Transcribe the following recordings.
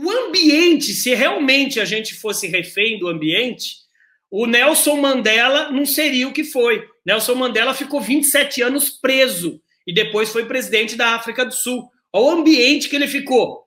O ambiente, se realmente a gente fosse refém do ambiente, o Nelson Mandela não seria o que foi. Nelson Mandela ficou 27 anos preso e depois foi presidente da África do Sul. Olha o ambiente que ele ficou.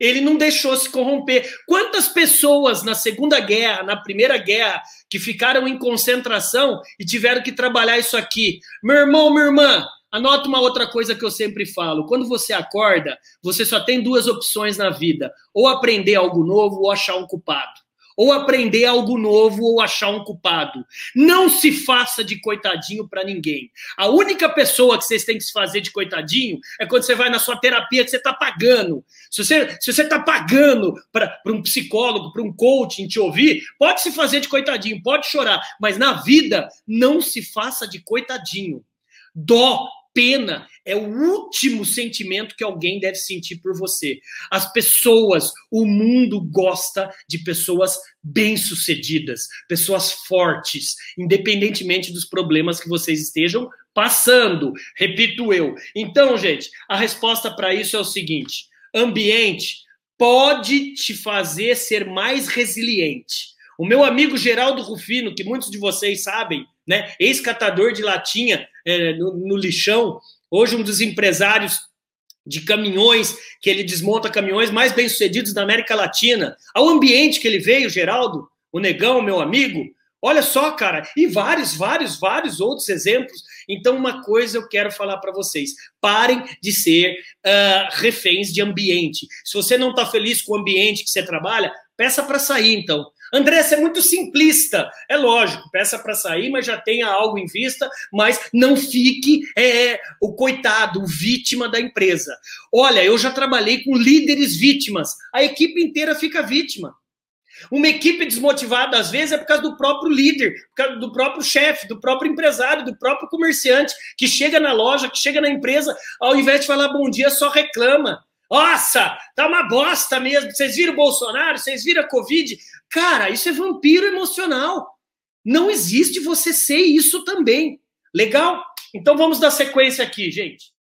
Ele não deixou se corromper. Quantas pessoas na Segunda Guerra, na Primeira Guerra, que ficaram em concentração e tiveram que trabalhar isso aqui? Meu irmão, minha irmã, anota uma outra coisa que eu sempre falo. Quando você acorda, você só tem duas opções na vida: ou aprender algo novo ou achar um culpado ou aprender algo novo ou achar um culpado. Não se faça de coitadinho para ninguém. A única pessoa que vocês têm que se fazer de coitadinho é quando você vai na sua terapia que você está pagando. Se você se está pagando para um psicólogo, para um coaching te ouvir, pode se fazer de coitadinho, pode chorar, mas na vida não se faça de coitadinho. Dó, pena é o último sentimento que alguém deve sentir por você. As pessoas, o mundo gosta de pessoas bem-sucedidas, pessoas fortes, independentemente dos problemas que vocês estejam passando. Repito eu. Então, gente, a resposta para isso é o seguinte: ambiente pode te fazer ser mais resiliente. O meu amigo Geraldo Rufino, que muitos de vocês sabem, né, ex-catador de latinha é, no, no lixão, hoje um dos empresários de caminhões, que ele desmonta caminhões mais bem-sucedidos da América Latina. Ao ambiente que ele veio, Geraldo, o Negão, meu amigo, olha só, cara, e vários, vários, vários outros exemplos. Então, uma coisa eu quero falar para vocês: parem de ser uh, reféns de ambiente. Se você não está feliz com o ambiente que você trabalha, peça para sair, então. Você é muito simplista. É lógico, peça para sair, mas já tenha algo em vista, mas não fique é, o coitado, o vítima da empresa. Olha, eu já trabalhei com líderes vítimas. A equipe inteira fica vítima. Uma equipe desmotivada, às vezes, é por causa do próprio líder, por causa do próprio chefe, do próprio empresário, do próprio comerciante, que chega na loja, que chega na empresa, ao invés de falar bom dia, só reclama. Nossa, tá uma bosta mesmo. Vocês viram o Bolsonaro? Vocês viram a Covid? Cara, isso é vampiro emocional. Não existe você ser isso também. Legal? Então vamos dar sequência aqui, gente.